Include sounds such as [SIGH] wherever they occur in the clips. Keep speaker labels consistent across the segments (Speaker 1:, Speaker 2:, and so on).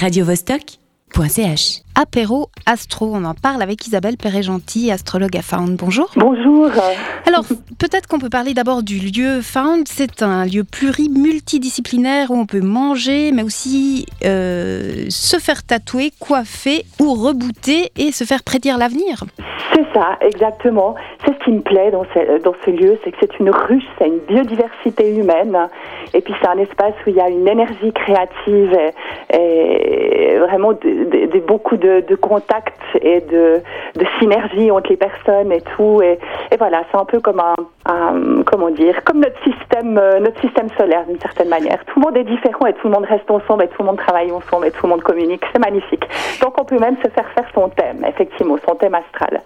Speaker 1: Radio Vostok.
Speaker 2: Apéro Astro, on en parle avec Isabelle Perret-Gentil, astrologue à Found. Bonjour.
Speaker 3: Bonjour.
Speaker 2: Alors, peut-être qu'on peut parler d'abord du lieu Found. C'est un lieu pluri-multidisciplinaire où on peut manger, mais aussi euh, se faire tatouer, coiffer ou rebooter et se faire prédire l'avenir.
Speaker 3: C'est ça, exactement. C'est ce qui me plaît dans ce, dans ce lieu, c'est que c'est une ruche, c'est une biodiversité humaine, et puis c'est un espace où il y a une énergie créative et, et vraiment beaucoup de, contacts et de, synergie entre les personnes et tout. Et, voilà, c'est un peu comme un, comment dire, comme notre système, euh, notre système solaire d'une certaine manière. Tout le monde est différent et tout le monde reste ensemble et tout le monde travaille ensemble et tout le monde communique. C'est magnifique. Donc on peut même se faire faire son thème, effectivement, son thème astral.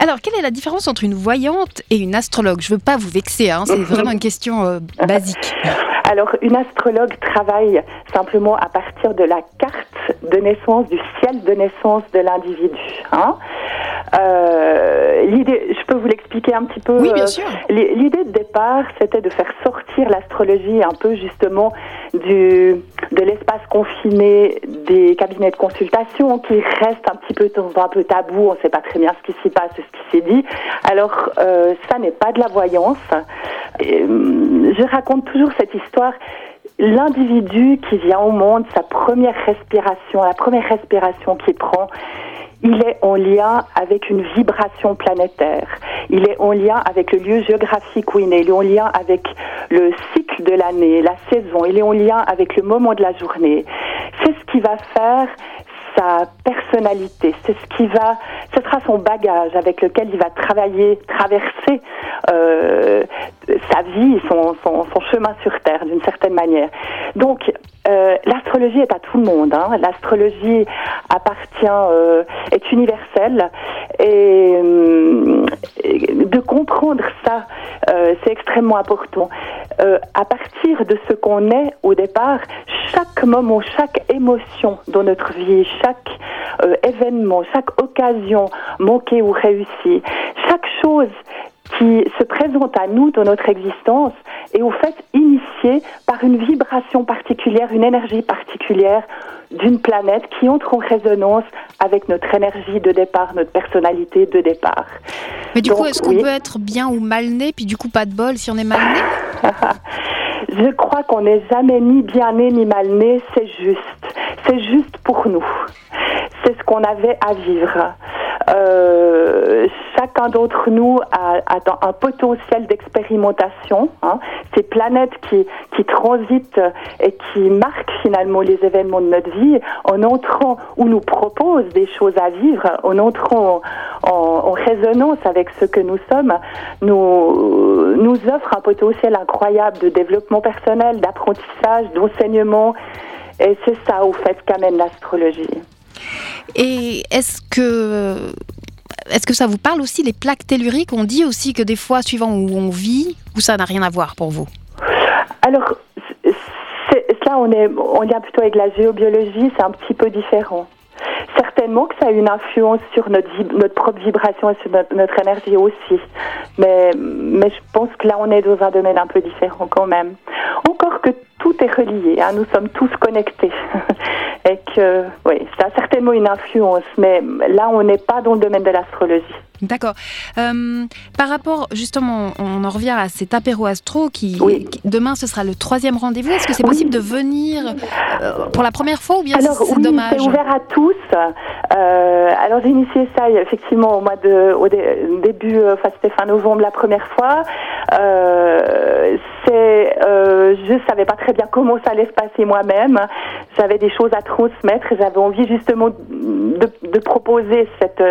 Speaker 2: Alors, quelle est la différence entre une voyante et une astrologue? Je veux pas vous vexer, hein, c'est vraiment une question euh, basique. [LAUGHS]
Speaker 3: Alors, une astrologue travaille simplement à partir de la carte de naissance, du ciel de naissance de l'individu. Hein. Euh, l'idée, je peux vous l'expliquer un petit peu.
Speaker 2: Oui, bien sûr.
Speaker 3: Euh, l'idée de départ, c'était de faire sortir l'astrologie un peu justement du de l'espace confiné des cabinets de consultation qui reste un petit peu un peu tabou. On ne sait pas très bien ce qui s'y passe, ce qui s'est dit. Alors, euh, ça n'est pas de la voyance. Et, je raconte toujours cette histoire l'individu qui vient au monde, sa première respiration, la première respiration qu'il prend, il est en lien avec une vibration planétaire. Il est en lien avec le lieu géographique où il est. Il est en lien avec le cycle de l'année, la saison. Il est en lien avec le moment de la journée. C'est ce qui va faire sa personnalité, c'est ce qui va, ce sera son bagage avec lequel il va travailler, traverser euh, sa vie, son, chemin sur Terre d'une certaine manière. Donc, euh, l'astrologie est à tout le monde. Hein. L'astrologie appartient, euh, est universelle et euh, de comprendre ça, c'est extrêmement important. À partir de ce qu'on est au départ, chaque moment, chaque émotion dans notre vie, chaque événement, chaque occasion manquée ou réussie, chaque chose qui se présente à nous dans notre existence est au fait initiée par une vibration particulière, une énergie particulière d'une planète qui entre en résonance avec notre énergie de départ, notre personnalité de départ.
Speaker 2: Mais du Donc, coup, est-ce qu'on oui. peut être bien ou mal né, puis du coup pas de bol si on est mal né? [LAUGHS]
Speaker 3: Je crois qu'on n'est jamais ni bien né ni mal né, c'est juste. C'est juste pour nous. C'est ce qu'on avait à vivre. Euh, chacun d'entre nous a, a, un potentiel d'expérimentation. Hein. Ces planètes qui, qui transitent et qui marquent finalement les événements de notre vie en entrant ou nous proposent des choses à vivre, en entrant en, en, résonance avec ce que nous sommes, nous, nous offre un potentiel incroyable de développement personnel, d'apprentissage, d'enseignement. Et c'est ça, au fait, qu'amène l'astrologie.
Speaker 2: Et est-ce que est-ce que ça vous parle aussi les plaques telluriques? On dit aussi que des fois, suivant où on vit, ou ça n'a rien à voir pour vous
Speaker 3: Alors, là, on est, on est plutôt avec la géobiologie, c'est un petit peu différent. Certainement que ça a une influence sur notre, notre propre vibration et sur notre, notre, énergie aussi. Mais, mais je pense que là, on est dans un domaine un peu différent quand même. Encore que tout est relié, hein, nous sommes tous connectés. [LAUGHS] et que, oui, ça a certainement une influence, mais là, on n'est pas dans le domaine de l'astrologie.
Speaker 2: D'accord. Euh, par rapport, justement, on en revient à cet apéro astro qui, oui. qui demain ce sera le troisième rendez-vous. Est-ce que c'est possible oui. de venir euh, pour la première fois ou bien
Speaker 3: alors,
Speaker 2: c'est
Speaker 3: oui,
Speaker 2: dommage
Speaker 3: C'est ouvert à tous. Euh, alors j'ai initié ça effectivement au mois de au dé, début, enfin c'était fin novembre la première fois. C'est, je savais pas très bien comment ça allait se passer moi-même. J'avais des choses à transmettre et j'avais envie justement de, de proposer cette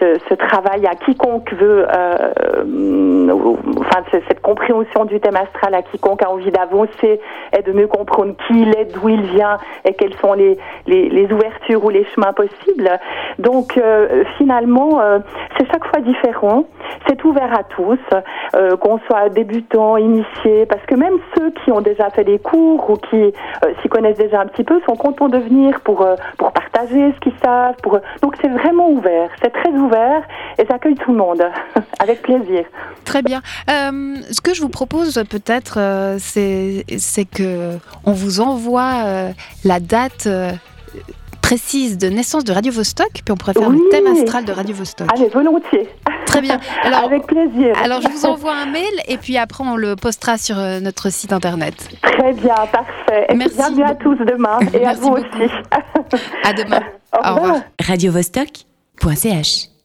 Speaker 3: ce, travail à quiconque veut, euh, enfin cette compréhension du thème astral à quiconque a envie d'avancer et de mieux comprendre qui il est, d'où il vient et quelles sont les, les, ouvertures ou les chemins possibles. Donc euh, finalement, euh, c'est chaque fois différent. C'est ouvert à tous, euh, qu'on soit débutant, initié, parce que même ceux qui ont déjà fait des cours ou qui s'y connaissent déjà un petit peu sont contents de venir pour pour partager ce qu'ils savent. Donc c'est vraiment ouvert, très ouvert et ça accueille tout le monde [LAUGHS] avec plaisir.
Speaker 2: Très bien. Euh, ce que je vous propose peut-être, euh, c'est que on vous envoie euh, la date précise de naissance de Radio Vostok, puis on pourrait faire le thème astral de Radio Vostok.
Speaker 3: Allez, volontiers.
Speaker 2: Très bien. [LAUGHS]
Speaker 3: Alors, Avec plaisir.
Speaker 2: Alors, je vous envoie un mail et puis après, on le postera sur notre site internet.
Speaker 3: Très bien, parfait. Et Merci. Bienvenue à tous demain et à vous aussi.
Speaker 2: À demain. [LAUGHS]
Speaker 3: Au revoir.
Speaker 1: Radio Vostok.ch